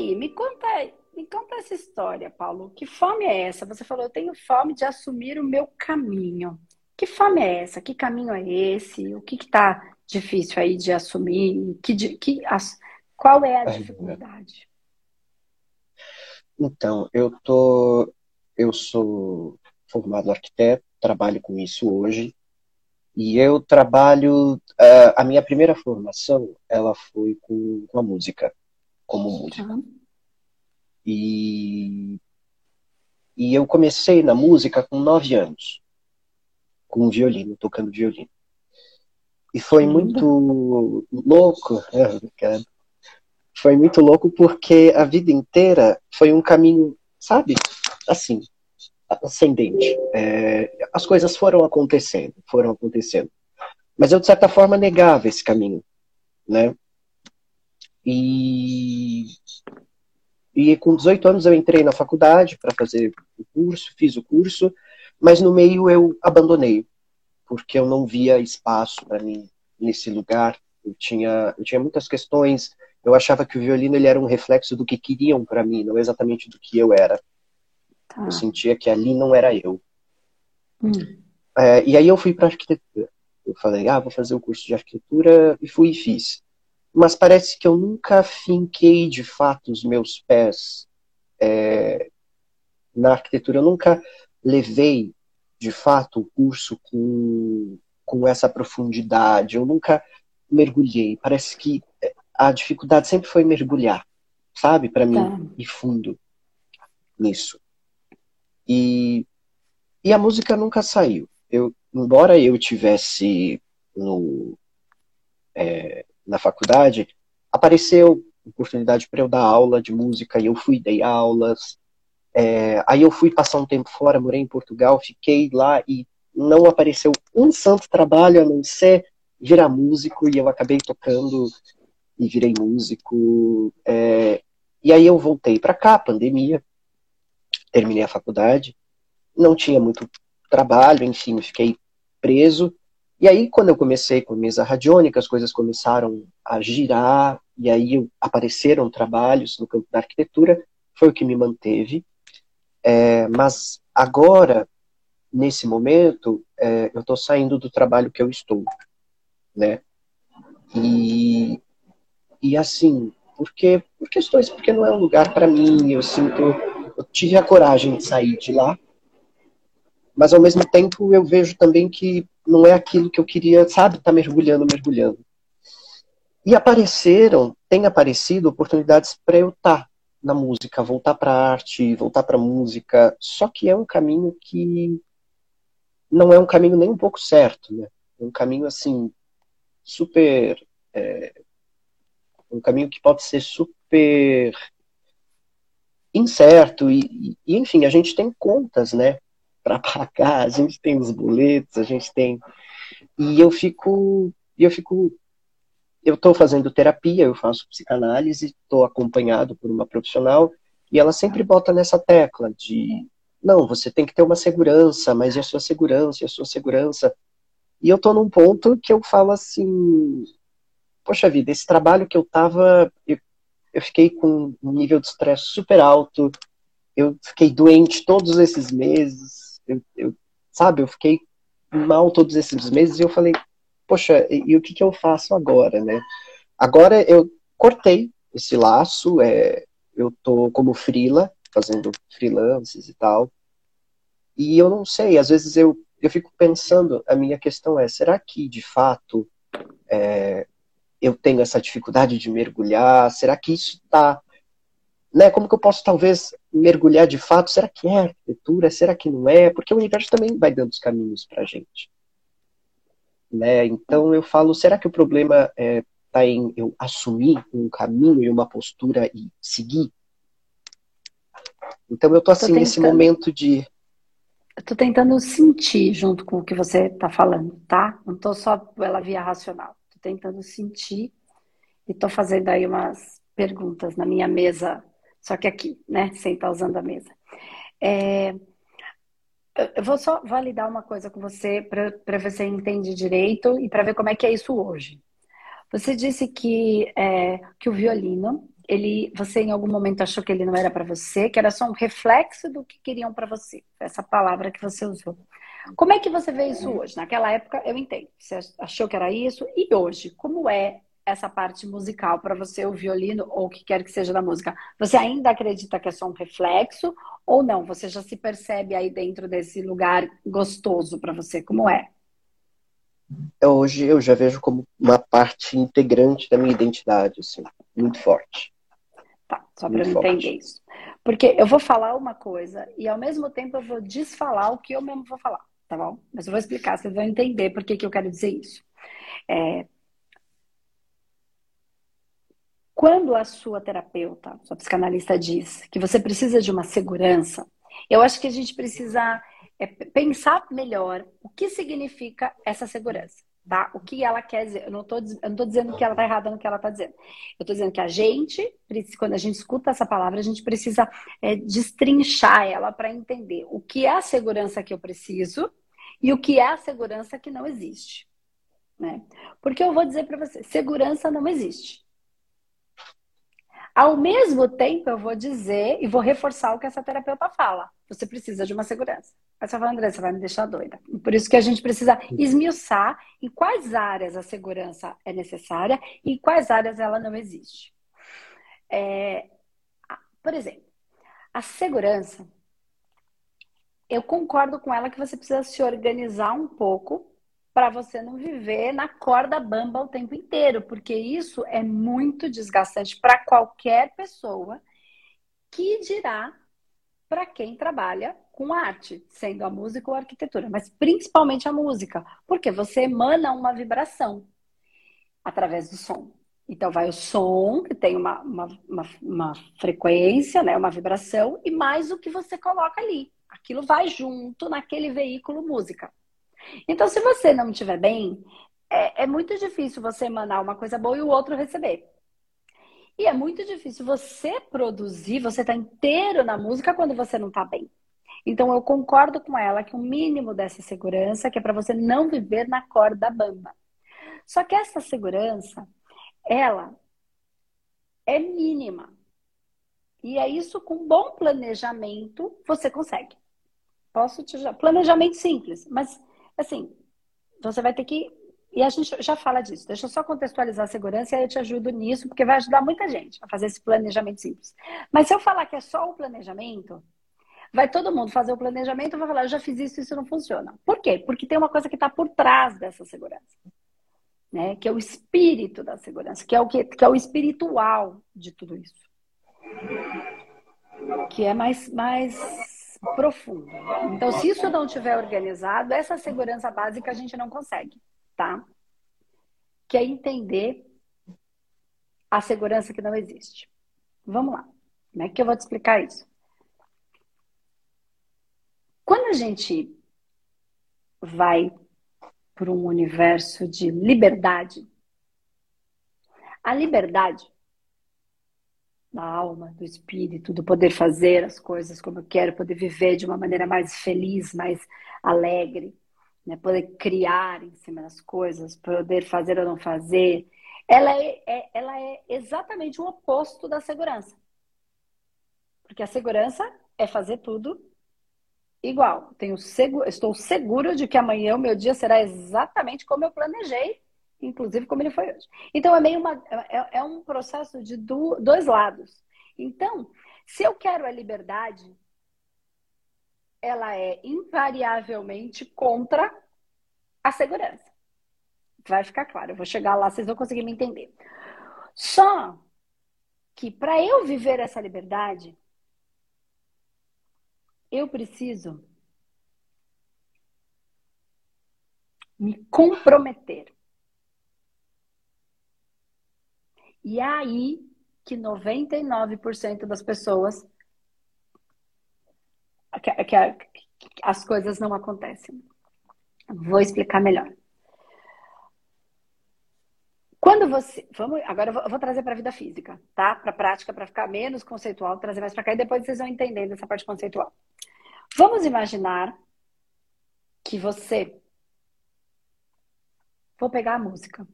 aí, me conta, me conta essa história, Paulo. Que fome é essa? Você falou, eu tenho fome de assumir o meu caminho. Que fome é essa? Que caminho é esse? O que está difícil aí de assumir? Que, que, as, qual é a dificuldade? Então, eu tô, eu sou formado arquiteto, trabalho com isso hoje. E eu trabalho, uh, a minha primeira formação, ela foi com, com a música, como músico. Uhum. E, e eu comecei na música com nove anos, com violino, tocando violino. E foi muito louco, é, foi muito louco porque a vida inteira foi um caminho, sabe, assim, ascendente. É, as coisas foram acontecendo, foram acontecendo. Mas eu, de certa forma, negava esse caminho, né? E, e com 18 anos eu entrei na faculdade para fazer o curso, fiz o curso, mas no meio eu abandonei, porque eu não via espaço para mim nesse lugar. Eu tinha, eu tinha muitas questões, eu achava que o violino ele era um reflexo do que queriam para mim, não exatamente do que eu era. Tá. Eu sentia que ali não era eu. Hum. É, e aí eu fui para arquitetura. Eu falei, ah, vou fazer o curso de arquitetura e fui e fiz. Mas parece que eu nunca finquei de fato os meus pés é, na arquitetura. Eu nunca levei de fato o curso com, com essa profundidade. Eu nunca mergulhei. Parece que a dificuldade sempre foi mergulhar, sabe, para mim, tá. e fundo nisso. E, e a música nunca saiu. Eu, embora eu tivesse no, é, na faculdade, apareceu oportunidade para eu dar aula de música e eu fui dei aulas. É, aí eu fui passar um tempo fora, morei em Portugal, fiquei lá e não apareceu um santo trabalho a não ser virar músico e eu acabei tocando e virei músico. É, e aí eu voltei para cá, pandemia, terminei a faculdade, não tinha muito trabalho, enfim, fiquei preso. E aí, quando eu comecei com mesa radiônica, as coisas começaram a girar, e aí apareceram trabalhos no campo da arquitetura, foi o que me manteve. É, mas agora, nesse momento, é, eu estou saindo do trabalho que eu estou, né? E, e assim, porque, por questões, porque não é um lugar para mim, eu sinto eu tive a coragem de sair de lá, mas ao mesmo tempo eu vejo também que não é aquilo que eu queria, sabe, tá mergulhando, mergulhando. E apareceram, tem aparecido oportunidades para eu estar tá na música, voltar para arte, voltar para música, só que é um caminho que não é um caminho nem um pouco certo, né? É um caminho assim super é, um caminho que pode ser super incerto e, e, enfim, a gente tem contas, né, para pagar, a gente tem os boletos, a gente tem e eu fico eu fico eu estou fazendo terapia, eu faço psicanálise, estou acompanhado por uma profissional e ela sempre bota nessa tecla de não, você tem que ter uma segurança, mas e a sua segurança, e a sua segurança? E eu estou num ponto que eu falo assim, poxa vida, esse trabalho que eu tava, eu eu fiquei com um nível de estresse super alto, eu fiquei doente todos esses meses, eu, eu, sabe, eu fiquei mal todos esses meses e eu falei, poxa, e, e o que, que eu faço agora, né? Agora eu cortei esse laço, é, eu tô como frila, fazendo freelances e tal, e eu não sei, às vezes eu, eu fico pensando, a minha questão é, será que de fato é, eu tenho essa dificuldade de mergulhar? Será que isso está. Né, como que eu posso talvez mergulhar de fato? Será que é arquitetura? Será que não é? Porque o universo também vai dando os caminhos para a gente. Né? Então eu falo, será que o problema está é, tá em eu assumir um caminho e uma postura e seguir? Então eu tô assim tentando, nesse momento de. Eu tô tentando sentir junto com o que você está falando, tá? Não tô só pela via racional tentando sentir e estou fazendo aí umas perguntas na minha mesa, só que aqui, né, sem estar usando a mesa. É, eu vou só validar uma coisa com você para ver se entende direito e para ver como é que é isso hoje. Você disse que, é, que o violino ele, você em algum momento achou que ele não era para você, que era só um reflexo do que queriam para você. Essa palavra que você usou. Como é que você vê isso hoje? Naquela época, eu entendo. Você achou que era isso. E hoje, como é essa parte musical para você, o violino ou o que quer que seja da música? Você ainda acredita que é só um reflexo ou não? Você já se percebe aí dentro desse lugar gostoso para você? Como é? Hoje eu já vejo como uma parte integrante da minha identidade, assim, muito forte. Tá, só para eu entender isso. Porque eu vou falar uma coisa e ao mesmo tempo eu vou desfalar o que eu mesmo vou falar, tá bom? Mas eu vou explicar, vocês vão entender por que, que eu quero dizer isso. É... Quando a sua terapeuta, sua psicanalista diz que você precisa de uma segurança, eu acho que a gente precisa é, pensar melhor o que significa essa segurança tá? O que ela quer dizer. Eu não estou dizendo que ela está errada no que ela está dizendo. Eu estou dizendo que a gente, quando a gente escuta essa palavra, a gente precisa é, destrinchar ela para entender o que é a segurança que eu preciso e o que é a segurança que não existe. Né? Porque eu vou dizer para você, segurança não existe. Ao mesmo tempo, eu vou dizer e vou reforçar o que essa terapeuta fala. Você precisa de uma segurança. Aí você fala, André, você vai me deixar doida. Por isso que a gente precisa esmiuçar em quais áreas a segurança é necessária e em quais áreas ela não existe. É, por exemplo, a segurança, eu concordo com ela que você precisa se organizar um pouco para você não viver na corda bamba o tempo inteiro, porque isso é muito desgastante para qualquer pessoa, que dirá para quem trabalha com arte, sendo a música ou a arquitetura, mas principalmente a música, porque você emana uma vibração através do som. Então, vai o som, que tem uma, uma, uma, uma frequência, né, uma vibração, e mais o que você coloca ali. Aquilo vai junto naquele veículo música. Então, se você não estiver bem, é, é muito difícil você emanar uma coisa boa e o outro receber. E é muito difícil você produzir, você tá inteiro na música quando você não tá bem. Então eu concordo com ela que o mínimo dessa segurança que é para você não viver na corda bamba. Só que essa segurança, ela é mínima. E é isso com bom planejamento você consegue. Posso te planejamento simples, mas assim, você vai ter que. E a gente já fala disso. Deixa eu só contextualizar a segurança e aí eu te ajudo nisso, porque vai ajudar muita gente a fazer esse planejamento simples. Mas se eu falar que é só o planejamento, vai todo mundo fazer o planejamento e vai falar, eu já fiz isso, isso não funciona. Por quê? Porque tem uma coisa que está por trás dessa segurança. Né? Que é o espírito da segurança, que é o que, que é o espiritual de tudo isso. Que é mais, mais profundo. Então, se isso não tiver organizado, essa segurança básica a gente não consegue, tá? Que é entender a segurança que não existe. Vamos lá. Como é que eu vou te explicar isso? Quando a gente vai para um universo de liberdade, a liberdade da alma, do espírito, do poder fazer as coisas como eu quero, poder viver de uma maneira mais feliz, mais alegre, né? poder criar em cima das coisas, poder fazer ou não fazer. Ela é, é, ela é exatamente o oposto da segurança. Porque a segurança é fazer tudo igual. Tenho seguro, estou seguro de que amanhã o meu dia será exatamente como eu planejei inclusive como ele foi hoje. Então é meio uma, é, é um processo de do, dois lados. Então, se eu quero a liberdade, ela é invariavelmente contra a segurança. Vai ficar claro, eu vou chegar lá, vocês vão conseguir me entender. Só que para eu viver essa liberdade, eu preciso me comprometer. E é aí que 99% das pessoas que, que, que, as coisas não acontecem. Vou explicar melhor. Quando você. Vamos, agora eu vou, eu vou trazer para a vida física, tá? Para a prática, para ficar menos conceitual, trazer mais para cá e depois vocês vão entendendo essa parte conceitual. Vamos imaginar que você. Vou pegar a música,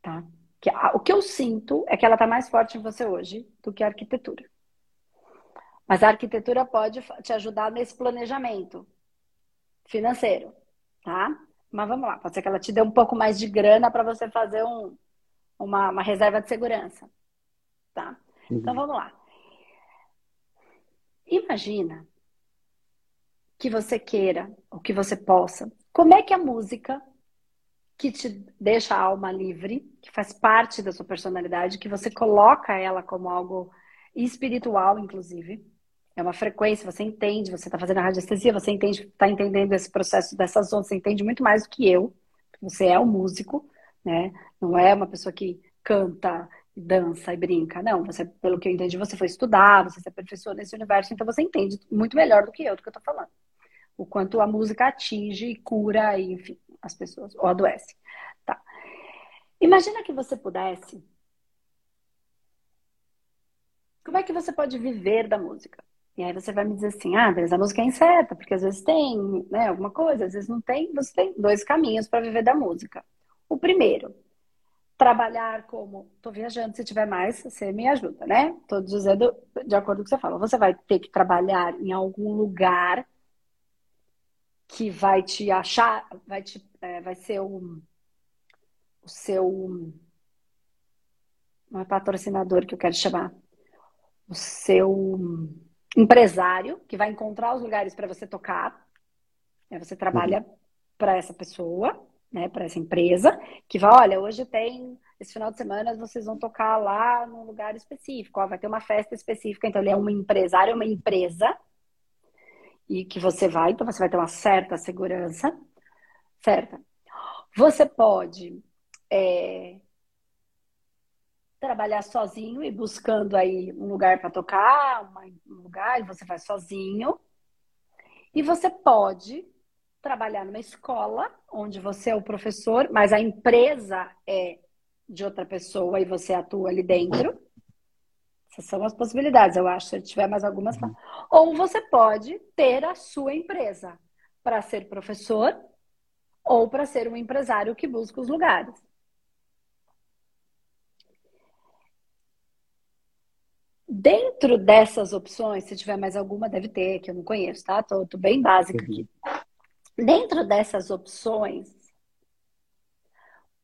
tá? Que, o que eu sinto é que ela está mais forte em você hoje do que a arquitetura. Mas a arquitetura pode te ajudar nesse planejamento financeiro, tá? Mas vamos lá, pode ser que ela te dê um pouco mais de grana para você fazer um, uma, uma, reserva de segurança, tá? Uhum. Então vamos lá. Imagina que você queira, ou que você possa. Como é que a música que te deixa a alma livre, que faz parte da sua personalidade, que você coloca ela como algo espiritual, inclusive, é uma frequência, você entende, você está fazendo a radiestesia, você entende, está entendendo esse processo dessas ondas, você entende muito mais do que eu. Você é um músico, né? Não é uma pessoa que canta, dança e brinca. Não, você, pelo que eu entendi, você foi estudar, você se aperfeiçoou nesse universo, então você entende muito melhor do que eu do que eu estou falando. O quanto a música atinge e cura, enfim, as pessoas, ou adoece. Tá. Imagina que você pudesse. Como é que você pode viver da música? E aí você vai me dizer assim, ah, beleza, a música é incerta, porque às vezes tem, né, alguma coisa, às vezes não tem. Você tem dois caminhos para viver da música. O primeiro, trabalhar como, tô viajando, se tiver mais, você me ajuda, né? Tô dizendo de acordo com o que você fala. Você vai ter que trabalhar em algum lugar que vai te achar, vai te, é, vai ser o, o seu, não é patrocinador que eu quero chamar, o seu empresário que vai encontrar os lugares para você tocar. Né? Você trabalha uhum. para essa pessoa, né? Para essa empresa que vai, olha, hoje tem esse final de semana vocês vão tocar lá num lugar específico, ó, vai ter uma festa específica. Então ele é um empresário, é uma empresa e que você vai, então você vai ter uma certa segurança, certa. Você pode é, trabalhar sozinho e buscando aí um lugar para tocar, um lugar, e você vai sozinho. E você pode trabalhar numa escola onde você é o professor, mas a empresa é de outra pessoa e você atua ali dentro. Essas são as possibilidades, eu acho. Se tiver mais algumas. Uhum. Ou você pode ter a sua empresa para ser professor ou para ser um empresário que busca os lugares. Dentro dessas opções, se tiver mais alguma, deve ter, que eu não conheço, tá? Tô, tô bem básica aqui. Dentro dessas opções,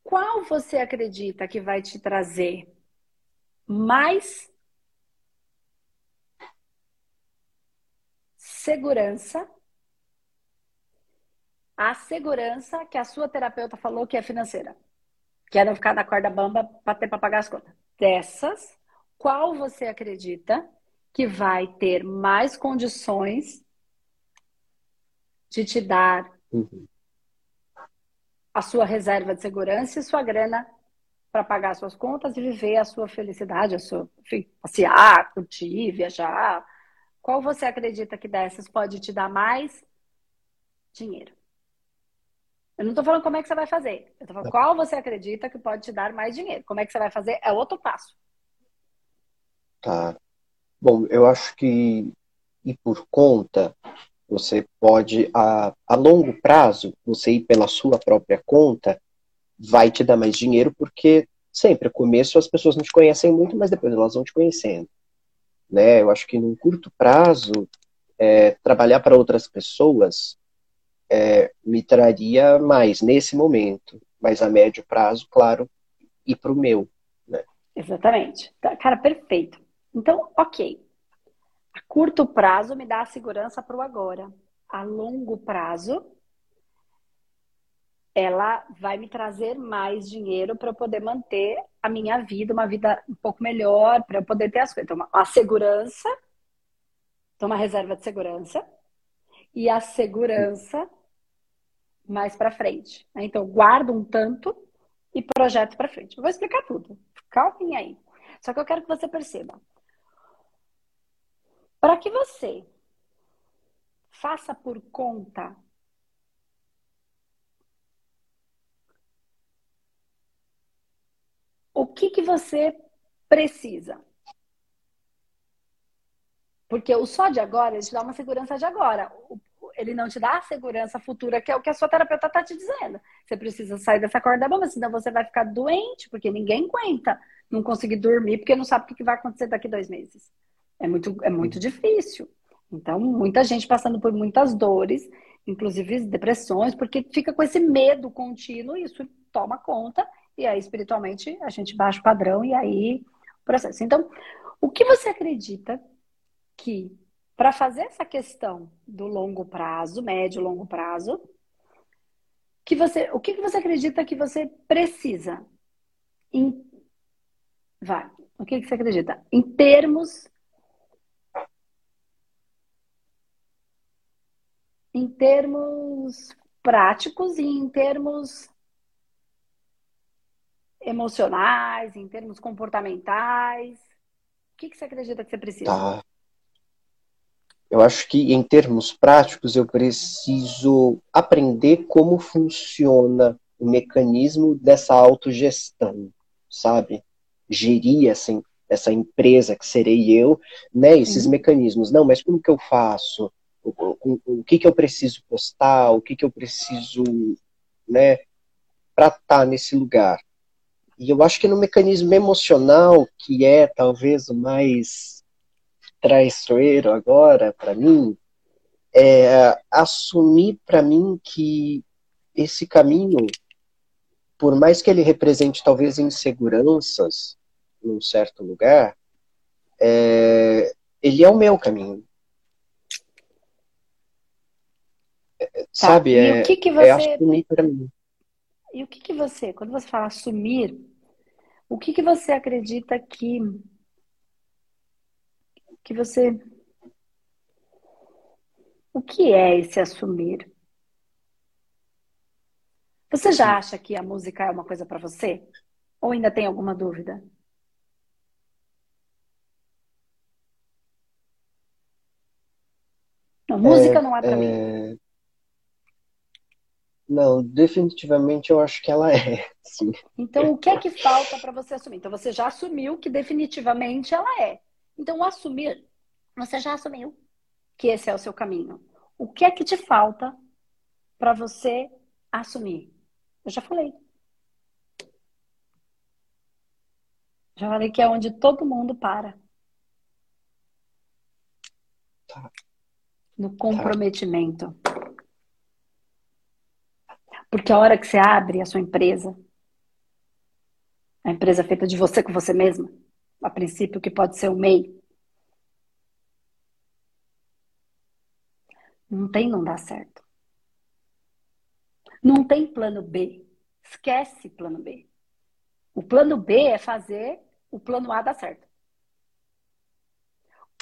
qual você acredita que vai te trazer mais segurança? A segurança que a sua terapeuta falou que é financeira. Que é não ficar na corda bamba para ter para pagar as contas. Dessas, qual você acredita que vai ter mais condições de te dar uhum. a sua reserva de segurança e sua grana para pagar suas contas e viver a sua felicidade, a sua, enfim, passear, curtir, viajar. Qual você acredita que dessas pode te dar mais dinheiro? Eu não estou falando como é que você vai fazer. Eu estou falando qual você acredita que pode te dar mais dinheiro. Como é que você vai fazer é outro passo. Tá. Bom, eu acho que ir por conta, você pode, a, a longo prazo, você ir pela sua própria conta, vai te dar mais dinheiro, porque sempre, no começo, as pessoas não te conhecem muito, mas depois elas vão te conhecendo. Né? Eu acho que num curto prazo, é, trabalhar para outras pessoas é, me traria mais nesse momento, mas a médio prazo, claro, ir para o meu. Né? Exatamente. Tá, cara, perfeito. Então, ok. A curto prazo me dá a segurança para o agora. A longo prazo, ela vai me trazer mais dinheiro para eu poder manter a minha vida, uma vida um pouco melhor, para eu poder ter as coisas. Então, a segurança, então uma reserva de segurança, e a segurança mais para frente. Né? Então, guardo um tanto e projeto para frente. Eu vou explicar tudo. Calma aí. Só que eu quero que você perceba. Para que você faça por conta o que, que você precisa. Porque o só de agora, ele te dá uma segurança de agora. ele não te dá a segurança futura, que é o que a sua terapeuta está te dizendo. Você precisa sair dessa corda bamba, senão você vai ficar doente, porque ninguém aguenta não conseguir dormir, porque não sabe o que vai acontecer daqui dois meses. É muito, é muito difícil. Então, muita gente passando por muitas dores, inclusive depressões, porque fica com esse medo contínuo e isso toma conta, e aí espiritualmente a gente baixa o padrão e aí o processo. Então, o que você acredita que para fazer essa questão do longo prazo, médio longo prazo, que você, o que, que você acredita que você precisa? Em, vai, o que, que você acredita? Em termos em termos práticos e em termos emocionais, em termos comportamentais. O que, que você acredita que você precisa? Tá. Eu acho que, em termos práticos, eu preciso aprender como funciona o mecanismo dessa autogestão, sabe? Gerir essa, essa empresa que serei eu, né? Esses Sim. mecanismos. Não, mas como que eu faço? O, o, o, que que eu preciso postar? O que que eu preciso, né? Para estar nesse lugar. E eu acho que no mecanismo emocional, que é talvez o mais traiçoeiro agora para mim é assumir para mim que esse caminho, por mais que ele represente talvez inseguranças num certo lugar, é, ele é o meu caminho. É, tá. Sabe? E é, o que que é você... é assumir para mim. E o que que você, quando você fala assumir, o que que você acredita que que você. O que é esse assumir? Você já acha que a música é uma coisa para você? Ou ainda tem alguma dúvida? Não, música é, não é para é... mim. Não, definitivamente eu acho que ela é. Sim. Então, o que é que falta para você assumir? Então, você já assumiu que definitivamente ela é. Então, assumir, você já assumiu que esse é o seu caminho. O que é que te falta para você assumir? Eu já falei. Já falei que é onde todo mundo para. Tá. No comprometimento. Tá. Porque a hora que você abre a sua empresa, a empresa feita de você com você mesma, a princípio, que pode ser o MEI. Não tem não dá certo. Não tem plano B. Esquece plano B. O plano B é fazer o plano A dar certo.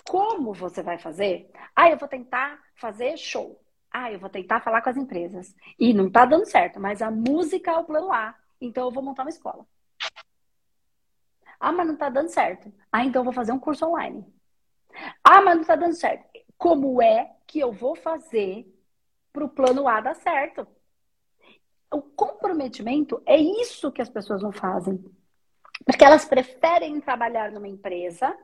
Como você vai fazer? Ah, eu vou tentar fazer show. Ah, eu vou tentar falar com as empresas. E não tá dando certo, mas a música é o plano A. Então eu vou montar uma escola. Ah, mas não está dando certo. Ah, então eu vou fazer um curso online. Ah, mas não está dando certo. Como é que eu vou fazer para o plano A dar certo? O comprometimento é isso que as pessoas não fazem. Porque elas preferem trabalhar numa empresa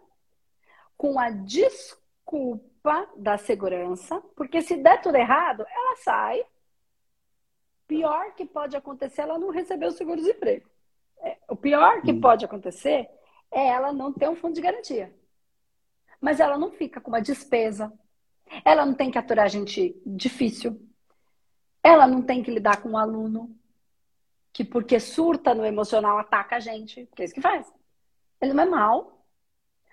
com a desculpa da segurança, porque se der tudo errado, ela sai. Pior que pode acontecer, ela não recebeu o seguro-desemprego. É, o pior que hum. pode acontecer é ela não ter um fundo de garantia. Mas ela não fica com uma despesa. Ela não tem que aturar gente difícil. Ela não tem que lidar com um aluno que, porque surta no emocional, ataca a gente. Que é isso que faz. Ele não é mal.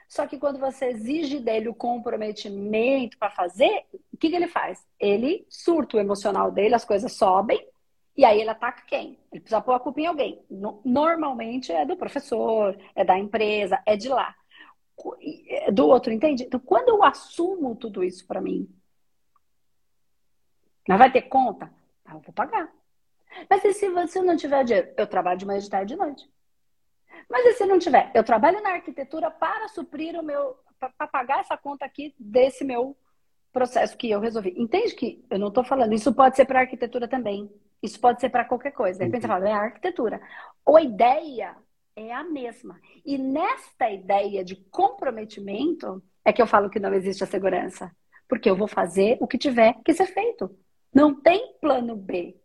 Só que quando você exige dele o comprometimento para fazer, o que, que ele faz? Ele surta o emocional dele, as coisas sobem e aí ele ataca quem? Ele precisa pôr a culpa em alguém. Normalmente é do professor, é da empresa, é de lá. É do outro, entende? Então, quando eu assumo tudo isso para mim, mas vai ter conta? Ah, eu vou pagar. Mas e se você não tiver dinheiro? Eu trabalho de manhã, de tarde e de noite. Mas e se não tiver? Eu trabalho na arquitetura para suprir o meu. para pagar essa conta aqui desse meu processo que eu resolvi. Entende que eu não estou falando, isso pode ser para arquitetura também. Isso pode ser para qualquer coisa. De repente você fala, é arquitetura. Ou a ideia é a mesma. E nesta ideia de comprometimento é que eu falo que não existe a segurança. porque eu vou fazer o que tiver que ser feito. Não tem plano B.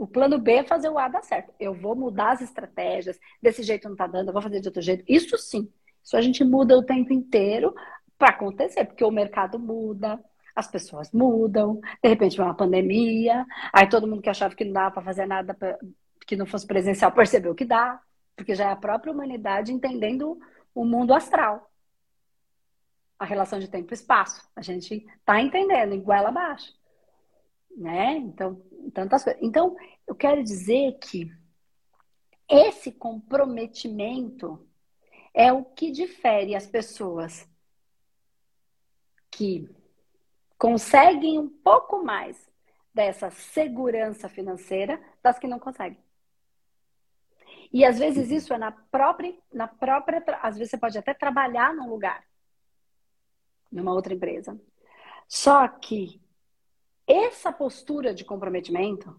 O plano B é fazer o A dar certo. Eu vou mudar as estratégias, desse jeito não tá dando, eu vou fazer de outro jeito. Isso sim. Isso a gente muda o tempo inteiro para acontecer, porque o mercado muda, as pessoas mudam, de repente vem uma pandemia, aí todo mundo que achava que não dava para fazer nada pra, que não fosse presencial percebeu que dá, porque já é a própria humanidade entendendo o mundo astral. A relação de tempo e espaço. A gente está entendendo, goela abaixo. Né? Então, tantas coisas. Então, eu quero dizer que esse comprometimento é o que difere as pessoas que conseguem um pouco mais dessa segurança financeira das que não conseguem. E às vezes isso é na própria, na própria, às vezes você pode até trabalhar num lugar, numa outra empresa. Só que essa postura de comprometimento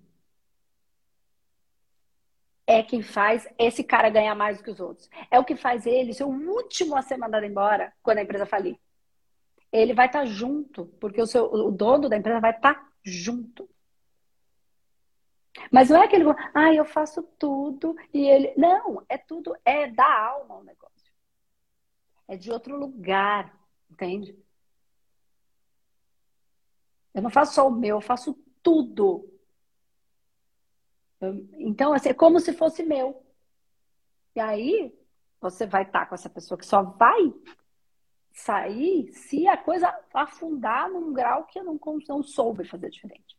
é quem faz esse cara ganhar mais do que os outros. É o que faz ele ser o último a ser mandado embora quando a empresa falir. Ele vai estar tá junto, porque o, seu, o dono da empresa vai estar tá junto. Mas não é aquele, ah, eu faço tudo e ele. Não, é tudo, é da alma o negócio. É de outro lugar, entende? Eu não faço só o meu, eu faço tudo. Então, assim, é como se fosse meu. E aí, você vai estar com essa pessoa que só vai sair se a coisa afundar num grau que eu não, não soube fazer diferente.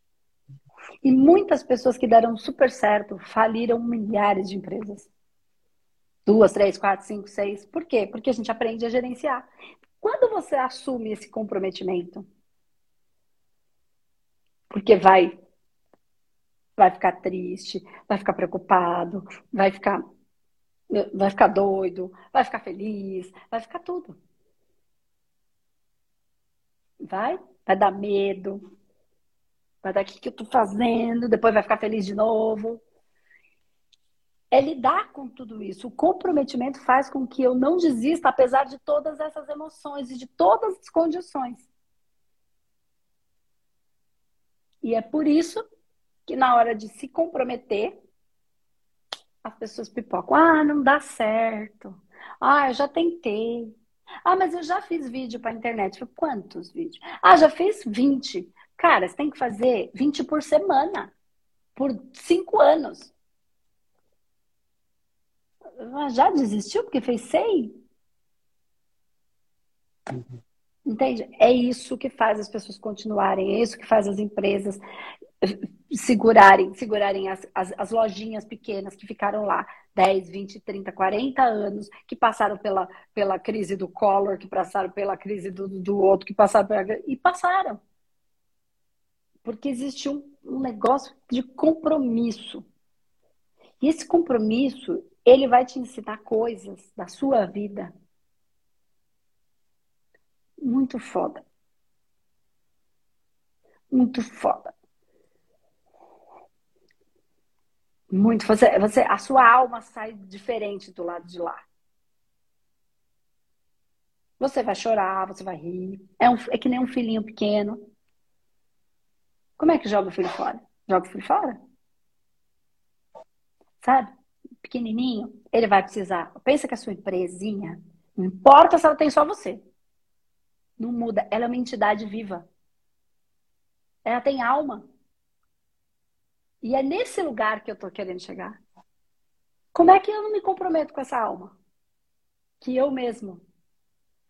E muitas pessoas que deram super certo faliram milhares de empresas. Duas, três, quatro, cinco, seis. Por quê? Porque a gente aprende a gerenciar. Quando você assume esse comprometimento, porque vai vai ficar triste, vai ficar preocupado, vai ficar vai ficar doido, vai ficar feliz, vai ficar tudo. Vai? Vai dar medo. Vai dar o que eu tô fazendo, depois vai ficar feliz de novo. É lidar com tudo isso. O comprometimento faz com que eu não desista, apesar de todas essas emoções e de todas as condições. E é por isso que na hora de se comprometer, as pessoas pipocam. Ah, não dá certo. Ah, eu já tentei. Ah, mas eu já fiz vídeo para internet. Quantos vídeos? Ah, já fiz 20. Cara, você tem que fazer 20 por semana. Por cinco anos. Ah, já desistiu porque fez 100? Uhum. Entende? É isso que faz as pessoas continuarem, é isso que faz as empresas segurarem, segurarem as, as, as, lojinhas pequenas que ficaram lá 10, 20, 30, 40 anos, que passaram pela, pela crise do Collor, que passaram pela crise do, do outro, que passaram pela... E passaram. Porque existe um, um negócio de compromisso. E esse compromisso, ele vai te ensinar coisas da sua vida muito foda. Muito foda. Muito. Você, você, a sua alma sai diferente do lado de lá. Você vai chorar, você vai rir. É, um, é que nem um filhinho pequeno. Como é que joga o filho fora? Joga o filho fora? Sabe? Pequenininho, ele vai precisar. Pensa que a sua empresinha, não importa se ela tem só você. Não muda. Ela é uma entidade viva. Ela tem alma. E é nesse lugar que eu estou querendo chegar. Como é que eu não me comprometo com essa alma? Que eu mesmo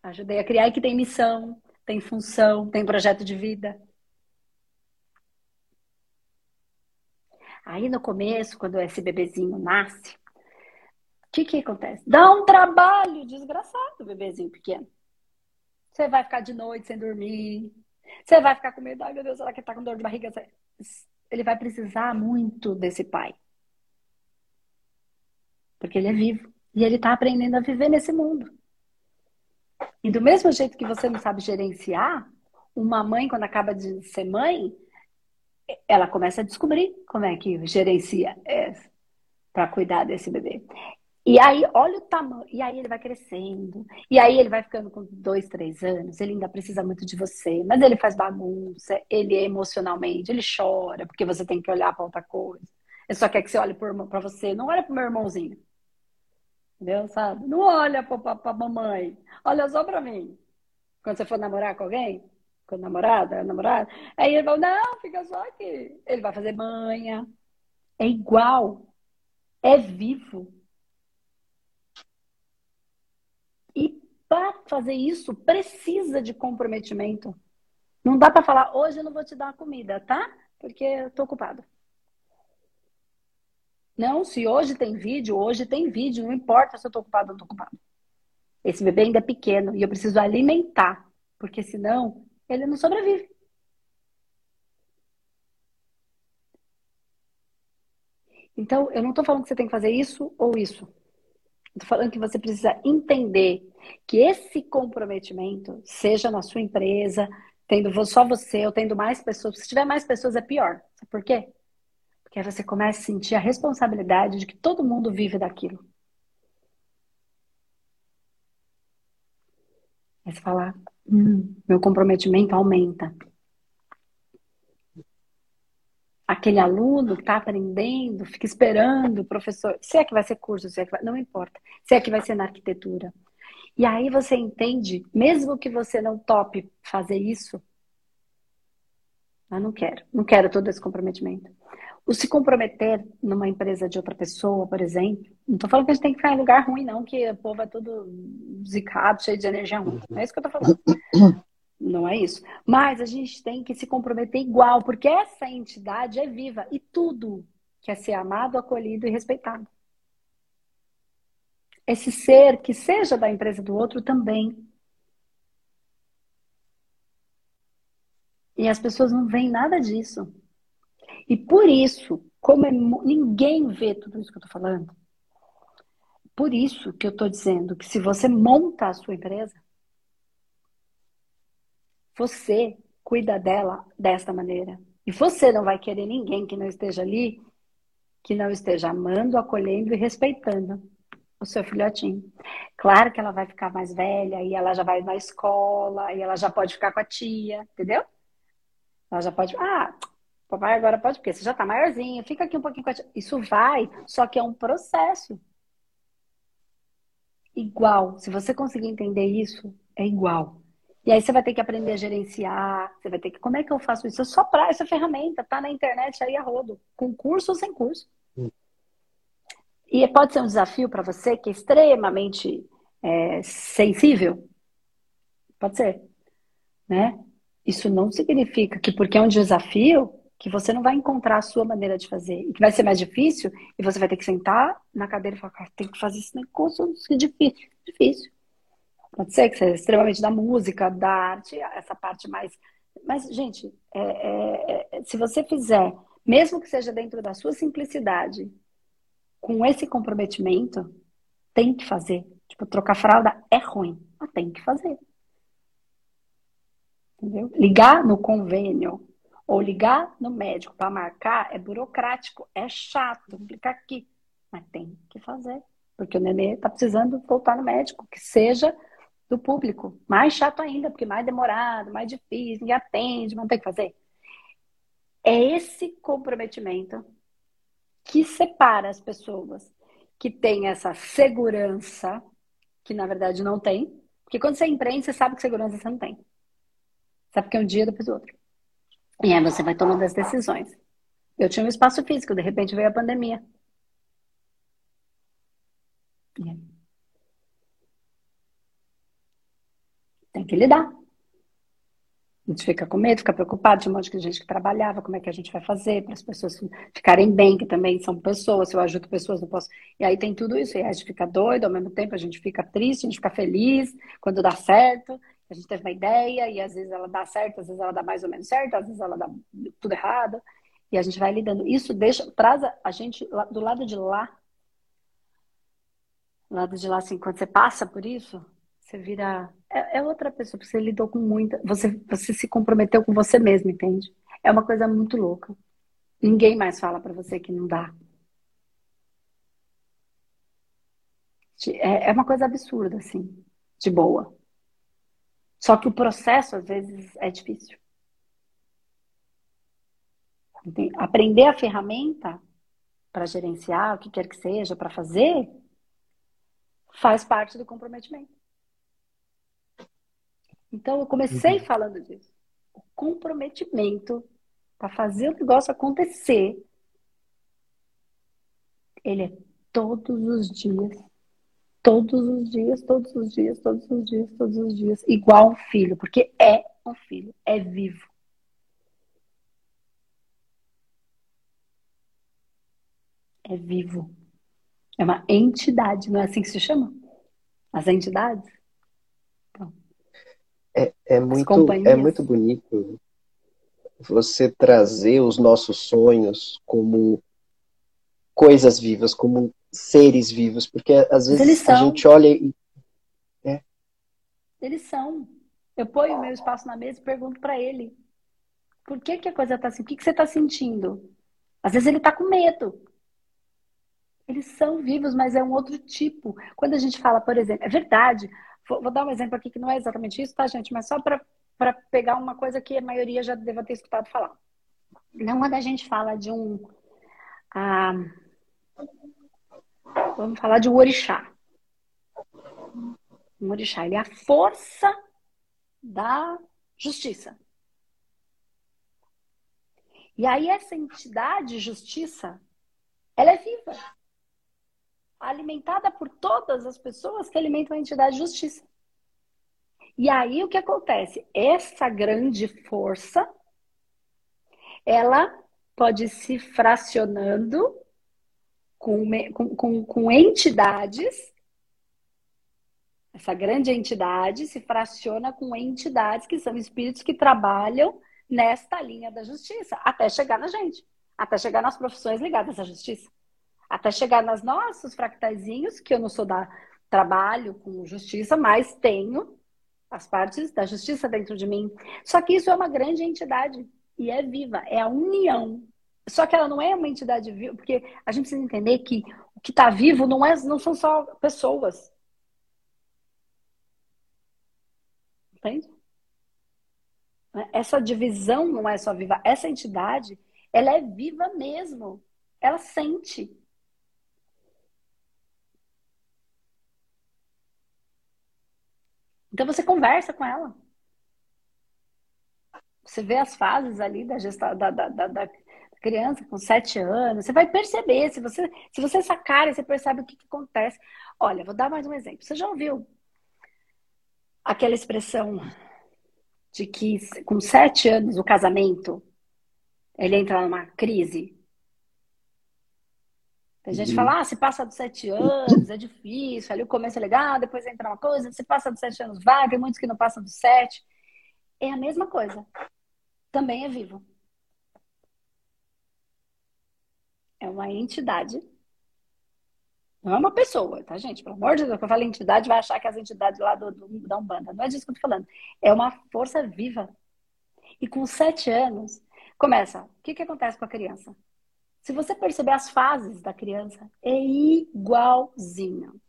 ajudei a criar e que tem missão, tem função, tem projeto de vida. Aí no começo, quando esse bebezinho nasce, o que que acontece? Dá um trabalho desgraçado o bebezinho pequeno. Você vai ficar de noite sem dormir. Você vai ficar com medo, ai meu Deus, ela que tá com dor de barriga ele vai precisar muito desse pai. Porque ele é vivo. E ele está aprendendo a viver nesse mundo. E do mesmo jeito que você não sabe gerenciar, uma mãe, quando acaba de ser mãe, ela começa a descobrir como é que gerencia é, para cuidar desse bebê. E aí, olha o tamanho. E aí ele vai crescendo. E aí ele vai ficando com dois, três anos. Ele ainda precisa muito de você. Mas ele faz bagunça. Ele é emocionalmente, ele chora, porque você tem que olhar para outra coisa. Ele só quer que você olhe para você. Não olha para o meu irmãozinho. Entendeu? Sabe? Não olha para a mamãe. Olha só para mim. Quando você for namorar com alguém, com a namorada, a namorada, aí ele fala, não, fica só aqui. Ele vai fazer manha. É igual. É vivo. E para fazer isso, precisa de comprometimento. Não dá para falar, hoje eu não vou te dar comida, tá? Porque eu tô ocupado. Não, se hoje tem vídeo, hoje tem vídeo, não importa se eu tô ocupado ou não tô. Esse bebê ainda é pequeno e eu preciso alimentar, porque senão ele não sobrevive. Então, eu não estou falando que você tem que fazer isso ou isso. Estou falando que você precisa entender que esse comprometimento, seja na sua empresa, tendo só você ou tendo mais pessoas, se tiver mais pessoas é pior. Sabe por quê? Porque aí você começa a sentir a responsabilidade de que todo mundo vive daquilo. Aí você fala, hum, meu comprometimento aumenta. Aquele aluno que está aprendendo, fica esperando professor. Se é que vai ser curso, se é que vai... não importa. Se é que vai ser na arquitetura. E aí você entende, mesmo que você não tope fazer isso, eu não quero, não quero todo esse comprometimento. O se comprometer numa empresa de outra pessoa, por exemplo, não estou falando que a gente tem que ficar em lugar ruim, não, que o povo é todo zicado, cheio de energia ruim. Não é isso que eu estou falando. Não é isso. Mas a gente tem que se comprometer igual, porque essa entidade é viva e tudo quer ser amado, acolhido e respeitado. Esse ser que seja da empresa do outro também. E as pessoas não veem nada disso. E por isso, como é, ninguém vê tudo isso que eu estou falando, por isso que eu estou dizendo que se você monta a sua empresa, você cuida dela desta maneira. E você não vai querer ninguém que não esteja ali, que não esteja amando, acolhendo e respeitando o seu filhotinho. Claro que ela vai ficar mais velha e ela já vai na escola e ela já pode ficar com a tia, entendeu? Ela já pode, ah, Papai agora pode, porque você já tá maiorzinho, fica aqui um pouquinho com a tia. Isso vai, só que é um processo. Igual. Se você conseguir entender isso, é igual. E aí você vai ter que aprender a gerenciar, você vai ter que. Como é que eu faço isso? Eu só pra essa ferramenta, tá na internet aí a rodo, com curso ou sem curso. E pode ser um desafio para você que é extremamente é, sensível. Pode ser. Né? Isso não significa que porque é um desafio, que você não vai encontrar a sua maneira de fazer e que vai ser mais difícil e você vai ter que sentar na cadeira e falar, tem que fazer esse negócio é difícil, difícil. Pode ser que seja extremamente da música, da arte, essa parte mais. Mas, gente, é, é, é, se você fizer, mesmo que seja dentro da sua simplicidade, com esse comprometimento, tem que fazer. Tipo, trocar fralda é ruim, mas tem que fazer. Entendeu? Ligar no convênio ou ligar no médico para marcar é burocrático, é chato, fica aqui. Mas tem que fazer, porque o nenê está precisando voltar no médico, que seja do público. Mais chato ainda, porque mais demorado, mais difícil, ninguém atende, mas não tem que fazer. É esse comprometimento que separa as pessoas que têm essa segurança, que na verdade não tem. Porque quando você empreende, você sabe que segurança você não tem. Sabe que é um dia depois do outro. E aí você vai tomando as decisões. Eu tinha um espaço físico, de repente veio a pandemia. Tem que lidar. A gente fica com medo, fica preocupado, tinha um monte de gente que trabalhava, como é que a gente vai fazer para as pessoas ficarem bem, que também são pessoas, se eu ajudo pessoas, não posso. E aí tem tudo isso, e a gente fica doido, ao mesmo tempo a gente fica triste, a gente fica feliz quando dá certo, a gente teve uma ideia e às vezes ela dá certo, às vezes ela dá mais ou menos certo, às vezes ela dá tudo errado. E a gente vai lidando. Isso deixa, traz a gente do lado de lá. Do lado de lá, assim, quando você passa por isso, você vira. É, é outra pessoa, porque você lidou com muita. Você, você se comprometeu com você mesmo, entende? É uma coisa muito louca. Ninguém mais fala para você que não dá. É, é uma coisa absurda, assim, de boa. Só que o processo, às vezes, é difícil. Aprender a ferramenta para gerenciar o que quer que seja, para fazer, faz parte do comprometimento. Então, eu comecei uhum. falando disso. O comprometimento para fazer o negócio acontecer, ele é todos os dias. Todos os dias, todos os dias, todos os dias, todos os dias. Igual um filho, porque é um filho, é vivo. É vivo. É uma entidade, não é assim que se chama? As entidades? É, é, muito, é muito bonito você trazer os nossos sonhos como coisas vivas, como seres vivos, porque às vezes a gente olha e. É. Eles são. Eu ponho o meu espaço na mesa e pergunto para ele: por que, que a coisa tá assim? O que, que você está sentindo? Às vezes ele está com medo. Eles são vivos, mas é um outro tipo. Quando a gente fala, por exemplo, é verdade. Vou, vou dar um exemplo aqui que não é exatamente isso, tá, gente? Mas só para pegar uma coisa que a maioria já deva ter escutado falar. Não quando a gente fala de um. Ah, vamos falar de um orixá. Um orixá, ele é a força da justiça. E aí essa entidade justiça, ela é viva alimentada por todas as pessoas que alimentam a entidade de justiça. E aí o que acontece? Essa grande força, ela pode se fracionando com, com, com, com entidades. Essa grande entidade se fraciona com entidades que são espíritos que trabalham nesta linha da justiça, até chegar na gente, até chegar nas profissões ligadas à justiça até chegar nos nossos fractaizinhos, que eu não sou da trabalho com justiça, mas tenho as partes da justiça dentro de mim. Só que isso é uma grande entidade e é viva, é a união. Só que ela não é uma entidade viva, porque a gente precisa entender que o que está vivo não, é, não são só pessoas. Entende? Essa divisão não é só viva. Essa entidade, ela é viva mesmo. Ela sente. Então você conversa com ela. Você vê as fases ali da, gesta, da, da, da, da criança com sete anos. Você vai perceber. Se você, se você sacar, você percebe o que, que acontece. Olha, vou dar mais um exemplo. Você já ouviu aquela expressão de que com sete anos o casamento ele entra numa crise? Tem gente que fala, ah, se passa dos sete anos, é difícil, ali o começo é legal, depois entra uma coisa, se passa dos sete anos, vai, tem muitos que não passam dos sete. É a mesma coisa. Também é vivo. É uma entidade. Não é uma pessoa, tá, gente? Pelo amor de Deus, quando eu falo entidade, vai achar que as entidades lá do, do, da Umbanda. Não é disso que eu tô falando. É uma força viva. E com sete anos, começa. O que, que acontece com a criança? Se você perceber as fases da criança, é igualzinho.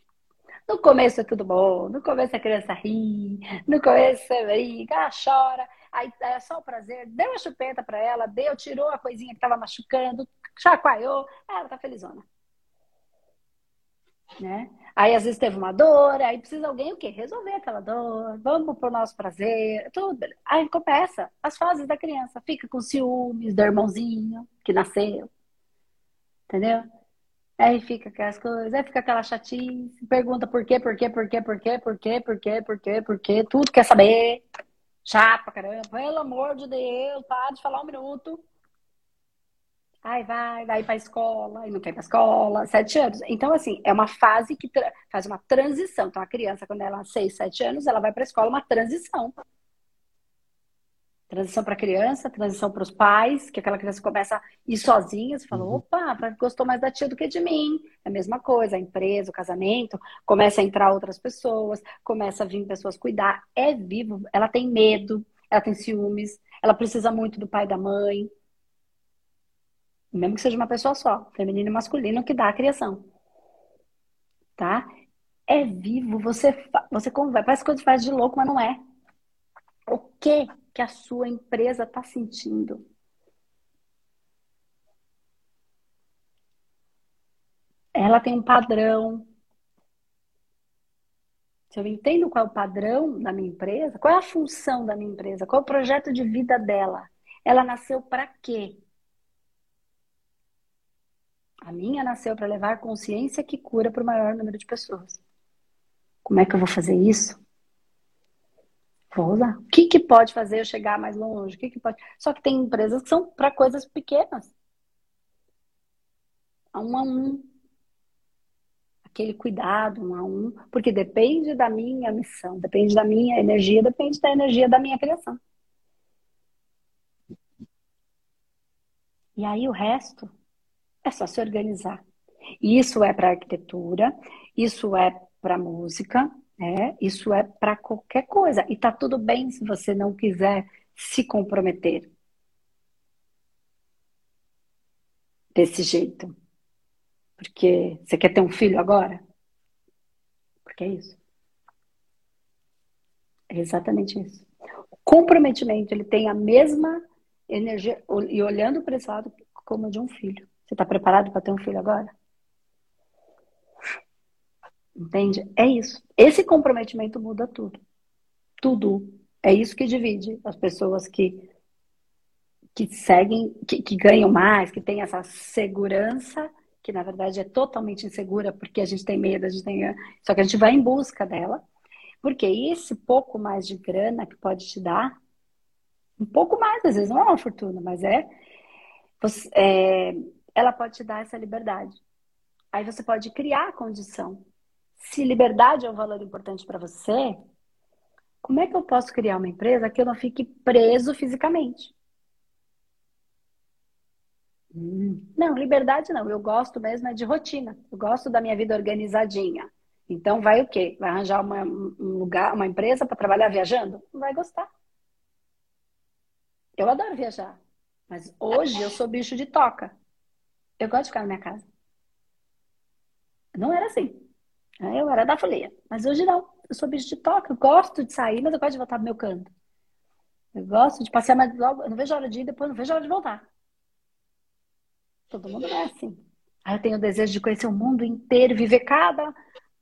No começo é tudo bom, no começo a criança ri, no começo você brinca, ela chora, aí é só o prazer, deu a chupeta para ela, deu, tirou a coisinha que estava machucando, chacoalhou, ela tá felizona. Né? Aí às vezes teve uma dor, aí precisa alguém o quê? Resolver aquela dor, vamos pro nosso prazer, tudo. Aí começa as fases da criança, fica com ciúmes do irmãozinho que nasceu, Entendeu? Aí fica aquelas coisas, aí fica aquela chatice, pergunta por quê, por quê, por quê, por quê, por quê, por quê, por quê, por quê, tudo quer saber. Chapa, caramba, pelo amor de Deus, para de falar um minuto. Aí vai, vai para a escola, e não quer ir para a escola, sete anos. Então, assim, é uma fase que faz uma transição. Então, a criança, quando ela tem seis, sete anos, ela vai para a escola, uma transição. Transição para criança, transição para os pais, que aquela criança começa a ir sozinha, você fala, uhum. opa, gostou mais da tia do que de mim. É a mesma coisa, a empresa, o casamento, começa a entrar outras pessoas, começa a vir pessoas cuidar. É vivo, ela tem medo, ela tem ciúmes, ela precisa muito do pai e da mãe. Mesmo que seja uma pessoa só, feminino e masculino, que dá a criação. Tá? é vivo, você, você conversa, parece que você faz de louco, mas não é. O que que a sua empresa está sentindo? Ela tem um padrão. Se eu entendo qual é o padrão da minha empresa, qual é a função da minha empresa, qual é o projeto de vida dela, ela nasceu para quê? A minha nasceu para levar consciência que cura para o maior número de pessoas. Como é que eu vou fazer isso? Vou usar. O que, que pode fazer eu chegar mais longe? O que, que pode... Só que tem empresas que são para coisas pequenas. A um a um. Aquele cuidado, um a um. Porque depende da minha missão, depende da minha energia, depende da energia da minha criação. E aí o resto é só se organizar. Isso é para arquitetura, isso é para música, né? Isso é para qualquer coisa. E tá tudo bem se você não quiser se comprometer desse jeito. Porque você quer ter um filho agora? Porque é isso. É exatamente isso. O comprometimento, ele tem a mesma energia, e olhando para esse lado como de um filho. Você está preparado para ter um filho agora? Entende? É isso. Esse comprometimento muda tudo. Tudo. É isso que divide as pessoas que, que seguem, que, que ganham mais, que têm essa segurança, que na verdade é totalmente insegura, porque a gente tem medo, a gente tem. Só que a gente vai em busca dela. Porque esse pouco mais de grana que pode te dar, um pouco mais, às vezes não é uma fortuna, mas é, você, é ela pode te dar essa liberdade. Aí você pode criar a condição se liberdade é um valor importante para você, como é que eu posso criar uma empresa que eu não fique preso fisicamente? Hum. Não, liberdade não. Eu gosto mesmo é de rotina. Eu gosto da minha vida organizadinha. Então vai o quê? Vai arranjar uma, um lugar, uma empresa para trabalhar viajando? Não vai gostar. Eu adoro viajar. Mas hoje eu sou bicho de toca. Eu gosto de ficar na minha casa. Não era assim. Né? Eu era da folia. Mas hoje não. Eu sou bicho de toca. Eu gosto de sair, mas eu gosto de voltar pro meu canto. Eu gosto de passear, mas logo, eu não vejo a hora de ir, depois não vejo a hora de voltar. Todo mundo é assim. Aí eu tenho o desejo de conhecer o mundo inteiro, viver cada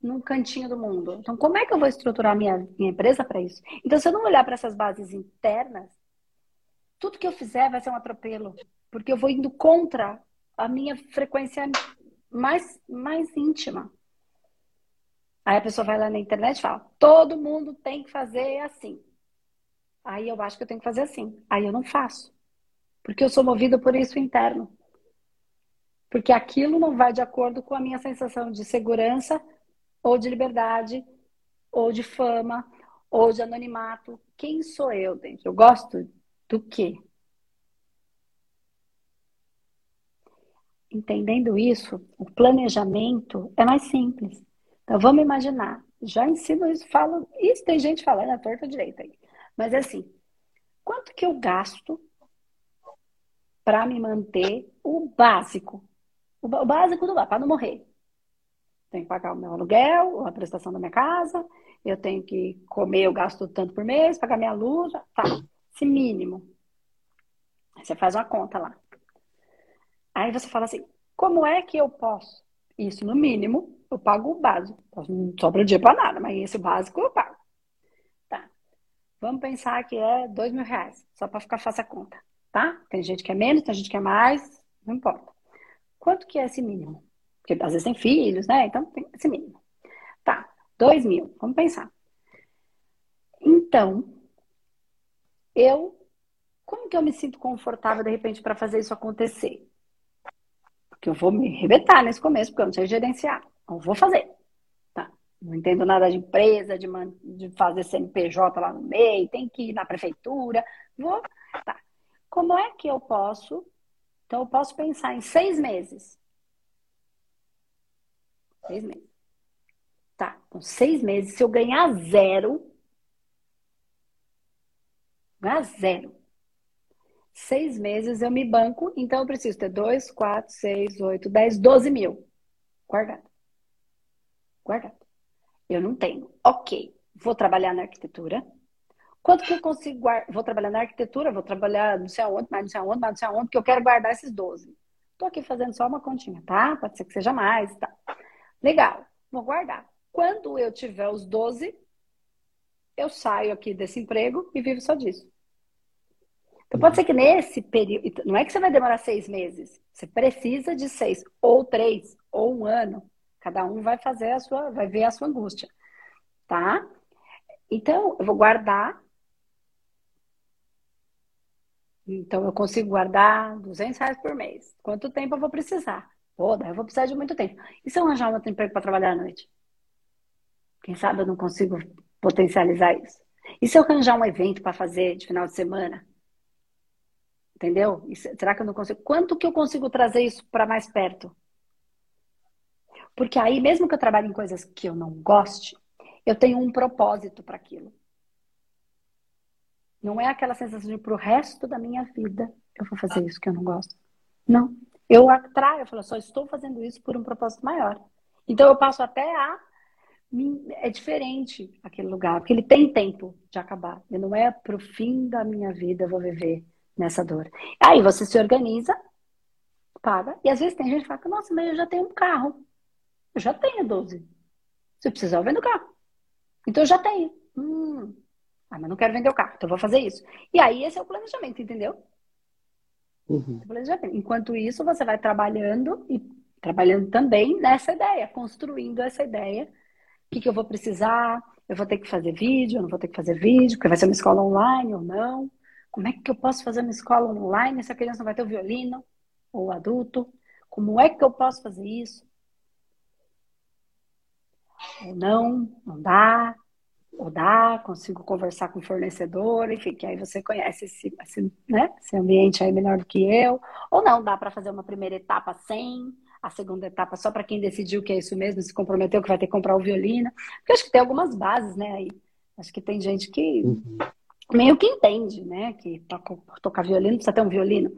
num cantinho do mundo. Então, como é que eu vou estruturar minha, minha empresa para isso? Então, se eu não olhar para essas bases internas, tudo que eu fizer vai ser um atropelo, porque eu vou indo contra a minha frequência mais, mais íntima. Aí a pessoa vai lá na internet e fala: todo mundo tem que fazer assim. Aí eu acho que eu tenho que fazer assim. Aí eu não faço. Porque eu sou movido por isso interno. Porque aquilo não vai de acordo com a minha sensação de segurança, ou de liberdade, ou de fama, ou de anonimato. Quem sou eu dentro? Eu gosto do quê? Entendendo isso, o planejamento é mais simples. Então vamos imaginar, já ensino isso, falo, isso tem gente falando a torta direita aí. Mas é assim, quanto que eu gasto para me manter o básico? O, básico do para não morrer. Tenho que pagar o meu aluguel, a prestação da minha casa, eu tenho que comer, eu gasto tanto por mês, pagar minha luz, tá, esse mínimo. Você faz uma conta lá. Aí você fala assim, como é que eu posso? Isso no mínimo eu pago o básico. Não sobra dia para nada, mas esse básico eu pago. Tá. Vamos pensar que é dois mil reais, só para ficar fácil a conta, tá? Tem gente que é menos, tem gente que é mais, não importa. Quanto que é esse mínimo? Porque às vezes tem filhos, né? Então tem esse mínimo. Tá, dois mil, vamos pensar. Então, eu, como que eu me sinto confortável de repente para fazer isso acontecer? Porque eu vou me arrebentar nesse começo, porque eu não sei gerenciar. Não vou fazer. Tá. Não entendo nada de empresa, de, man... de fazer CNPJ lá no meio, tem que ir na prefeitura. Vou. Tá. Como é que eu posso? Então, eu posso pensar em seis meses. Seis meses. Tá. Com seis meses, se eu ganhar zero. Ganhar zero. Seis meses eu me banco, então eu preciso ter dois, quatro, seis, oito, dez, doze mil guardado guardado. Eu não tenho. Ok, vou trabalhar na arquitetura. Quanto que eu consigo guardar? Vou trabalhar na arquitetura, vou trabalhar não sei aonde, mais não sei aonde, mais não sei aonde, porque eu quero guardar esses 12. Tô aqui fazendo só uma continha, tá? Pode ser que seja mais, tá? Legal, vou guardar. Quando eu tiver os 12, eu saio aqui desse emprego e vivo só disso. Então pode ser que nesse período, não é que você vai demorar seis meses, você precisa de seis, ou três, ou um ano. Cada um vai fazer a sua, vai ver a sua angústia, tá? Então, eu vou guardar então, eu consigo guardar 200 reais por mês. Quanto tempo eu vou precisar? Pô, daí eu vou precisar de muito tempo. E se eu arranjar um outro emprego para trabalhar à noite? Quem sabe eu não consigo potencializar isso. E se eu arranjar um evento para fazer de final de semana? Entendeu? será que eu não consigo? Quanto que eu consigo trazer isso para mais perto? Porque aí, mesmo que eu trabalhe em coisas que eu não goste, eu tenho um propósito para aquilo. Não é aquela sensação de pro resto da minha vida eu vou fazer isso que eu não gosto. Não. Eu atraio, eu falo, só estou fazendo isso por um propósito maior. Então eu passo até a. É diferente aquele lugar, porque ele tem tempo de acabar. E não é pro fim da minha vida eu vou viver nessa dor. Aí você se organiza, paga, e às vezes tem gente que fala, nossa, mas eu já tenho um carro. Eu já tenho 12. Se precisar, eu vendo o carro. Então eu já tenho. Hum, ah, mas não quero vender o carro, então vou fazer isso. E aí esse é o planejamento, entendeu? Uhum. Planejamento. Enquanto isso, você vai trabalhando e trabalhando também nessa ideia, construindo essa ideia. O que, que eu vou precisar? Eu vou ter que fazer vídeo, eu não vou ter que fazer vídeo, porque vai ser uma escola online ou não? Como é que eu posso fazer uma escola online se a criança não vai ter o violino? Ou o adulto? Como é que eu posso fazer isso? Ou não, não dá ou dá, consigo conversar com o fornecedor, enfim, que aí você conhece esse, esse, né, esse ambiente aí melhor do que eu. Ou não, dá para fazer uma primeira etapa sem, a segunda etapa só para quem decidiu que é isso mesmo, se comprometeu que vai ter que comprar o violino. Porque acho que tem algumas bases, né, aí. Acho que tem gente que uhum. meio que entende, né, que toca, tocar violino precisa ter um violino.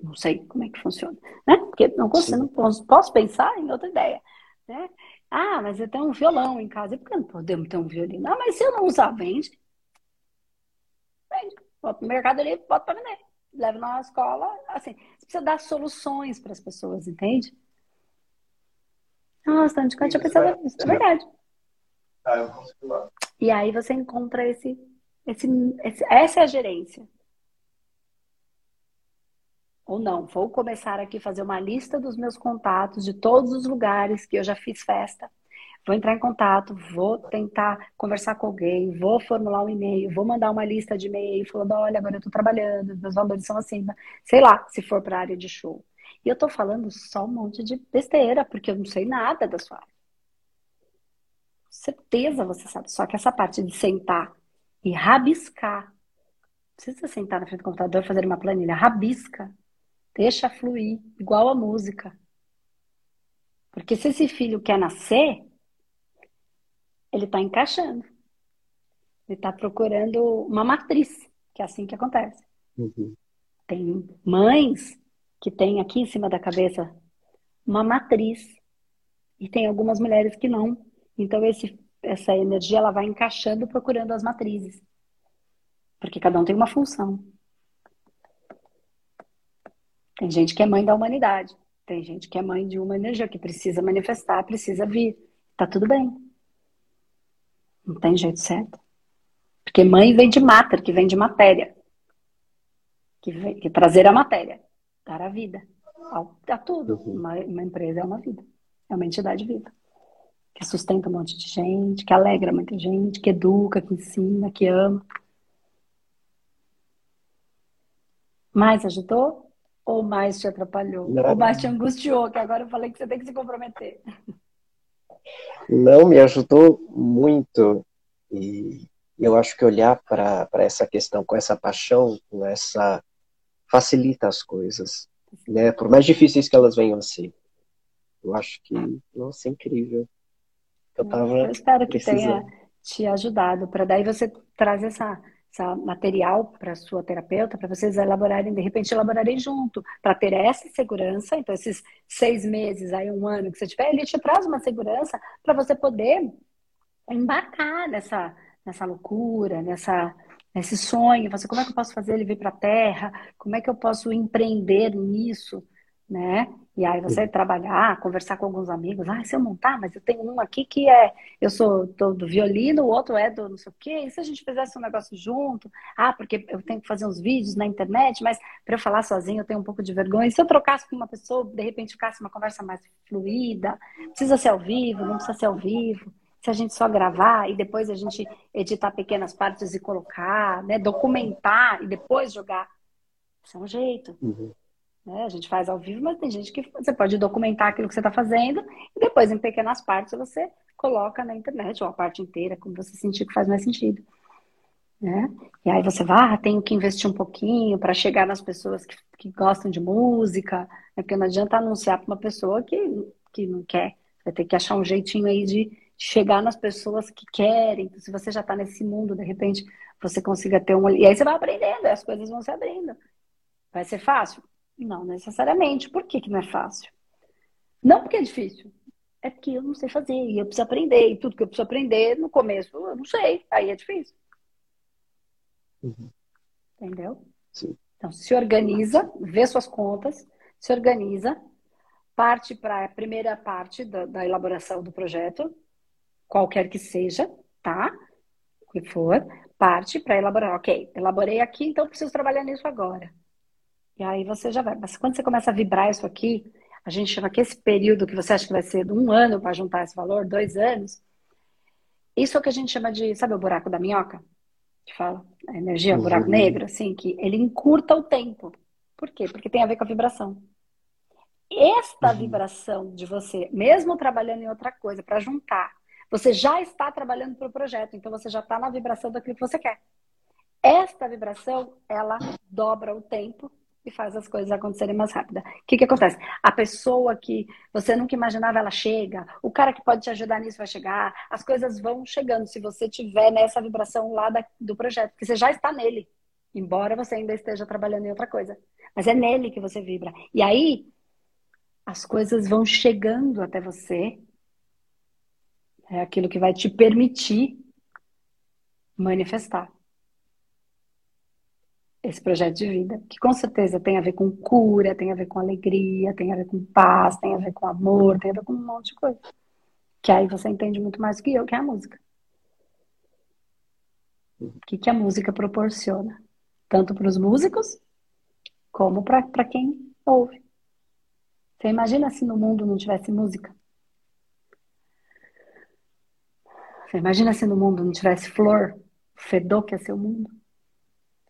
Não sei como é que funciona, né? Porque não, consigo, não posso, posso pensar em outra ideia, né? Ah, mas eu tenho um violão em casa. Por que não podemos ter um violino? Ah, mas se eu não usar, vende. Vende. Bota no mercado ali, bota para vender. Leva na escola. Assim, você precisa dar soluções para as pessoas, entende? Nossa, antes eu tinha pensado nisso. É verdade. Ah, eu consigo lá. E aí você encontra esse, esse, esse. Essa é a gerência ou não, vou começar aqui a fazer uma lista dos meus contatos de todos os lugares que eu já fiz festa. Vou entrar em contato, vou tentar conversar com alguém, vou formular um e-mail, vou mandar uma lista de e-mail falando: olha, agora eu estou trabalhando, meus valores são assim, sei lá, se for para a área de show. E eu estou falando só um monte de besteira, porque eu não sei nada da sua área. Certeza você sabe. Só que essa parte de sentar e rabiscar, precisa sentar na frente do computador e fazer uma planilha, rabisca Deixa fluir, igual a música. Porque se esse filho quer nascer, ele está encaixando. Ele está procurando uma matriz, que é assim que acontece. Uhum. Tem mães que têm aqui em cima da cabeça uma matriz. E tem algumas mulheres que não. Então, esse, essa energia ela vai encaixando, procurando as matrizes. Porque cada um tem uma função. Tem gente que é mãe da humanidade. Tem gente que é mãe de uma energia que precisa manifestar, precisa vir. Tá tudo bem. Não tem jeito certo. Porque mãe vem de mater, que vem de matéria. Que, vem, que trazer a matéria, dar a vida. A, tudo. Uhum. Uma, uma empresa é uma vida. É uma entidade viva. Que sustenta um monte de gente, que alegra muita gente, que educa, que ensina, que ama. Mais ajudou? Ou mais te atrapalhou? Não. Ou mais te angustiou? Que agora eu falei que você tem que se comprometer. Não, me ajudou muito. E eu acho que olhar para essa questão com essa paixão, com essa. facilita as coisas. Né? Por mais difíceis que elas venham a ser. Eu acho que, nossa, é incrível. Eu, tava eu espero que precisando. tenha te ajudado, para daí você trazer essa essa material para sua terapeuta, para vocês elaborarem, de repente elaborarem junto, para ter essa segurança. Então, esses seis meses, aí um ano que você tiver, ele te traz uma segurança para você poder embarcar nessa, nessa loucura, nessa, nesse sonho. Você, como é que eu posso fazer ele vir para a Terra? Como é que eu posso empreender nisso? Né? E aí você trabalhar, conversar com alguns amigos, ah, se eu montar, mas eu tenho um aqui que é, eu sou do violino, o outro é do não sei o quê, e se a gente fizesse um negócio junto? Ah, porque eu tenho que fazer uns vídeos na internet, mas para eu falar sozinho eu tenho um pouco de vergonha. E se eu trocasse com uma pessoa, de repente ficasse uma conversa mais fluida, precisa ser ao vivo, não precisa ser ao vivo. Se a gente só gravar e depois a gente editar pequenas partes e colocar, né, documentar e depois jogar, isso é um jeito. Uhum. Né? A gente faz ao vivo, mas tem gente que você pode documentar aquilo que você está fazendo e depois, em pequenas partes, você coloca na internet, ou a parte inteira, como você sentir que faz mais sentido. Né? E aí você vai, ah, tenho que investir um pouquinho para chegar nas pessoas que, que gostam de música, né? porque não adianta anunciar para uma pessoa que, que não quer. Vai ter que achar um jeitinho aí de chegar nas pessoas que querem. Então, se você já está nesse mundo, de repente, você consiga ter um. E aí você vai aprendendo, as coisas vão se abrindo. Vai ser fácil? Não necessariamente. Por que, que não é fácil? Não porque é difícil. É porque eu não sei fazer e eu preciso aprender. E tudo que eu preciso aprender no começo eu não sei. Aí é difícil. Uhum. Entendeu? Sim. Então, se organiza, vê suas contas, se organiza, parte para a primeira parte da, da, elaboração do projeto, qualquer que seja, tá? O que for, parte para elaborar. Ok, elaborei aqui, então preciso trabalhar nisso agora. E aí você já vai. Mas quando você começa a vibrar isso aqui, a gente chama que esse período que você acha que vai ser de um ano para juntar esse valor, dois anos, isso é o que a gente chama de, sabe o buraco da minhoca? Que fala, a energia, o uhum. buraco negro, assim, que ele encurta o tempo. Por quê? Porque tem a ver com a vibração. Esta uhum. vibração de você, mesmo trabalhando em outra coisa, para juntar, você já está trabalhando para o projeto, então você já está na vibração daquilo que você quer. Esta vibração, ela dobra o tempo e faz as coisas acontecerem mais rápido. O que, que acontece? A pessoa que você nunca imaginava, ela chega. O cara que pode te ajudar nisso vai chegar. As coisas vão chegando se você tiver nessa vibração lá da, do projeto, porque você já está nele, embora você ainda esteja trabalhando em outra coisa. Mas é nele que você vibra. E aí, as coisas vão chegando até você. É aquilo que vai te permitir manifestar esse projeto de vida, que com certeza tem a ver com cura, tem a ver com alegria, tem a ver com paz, tem a ver com amor, tem a ver com um monte de coisa. Que aí você entende muito mais do que eu, que é a música. O que, que a música proporciona? Tanto para os músicos, como para quem ouve. Você imagina se no mundo não tivesse música? Você imagina se no mundo não tivesse flor, fedor que é seu mundo?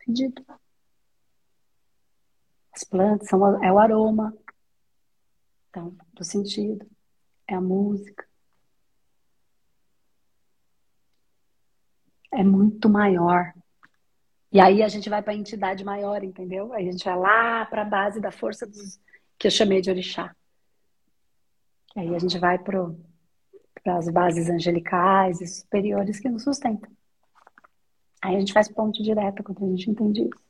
Fedido. As plantas são, é o aroma então, do sentido, é a música. É muito maior. E aí a gente vai para a entidade maior, entendeu? Aí a gente vai lá para a base da força dos, que eu chamei de orixá. Aí a gente vai para as bases angelicais e superiores que nos sustentam. Aí a gente faz ponto direto quando a gente entende isso.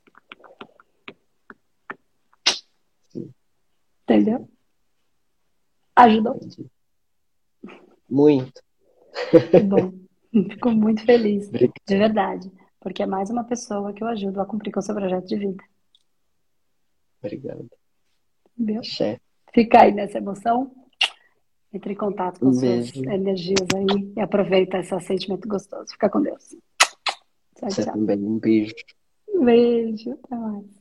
Entendeu? Ajudou? Muito. Que bom. Fico muito feliz. Obrigado. De verdade. Porque é mais uma pessoa que eu ajudo a cumprir com o seu projeto de vida. Obrigado. Entendeu? Fica aí nessa emoção. Entre em contato com um suas energias aí e aproveita esse sentimento gostoso. Fica com Deus. Tchau, Você tchau. também. Um beijo. Um beijo. Até mais.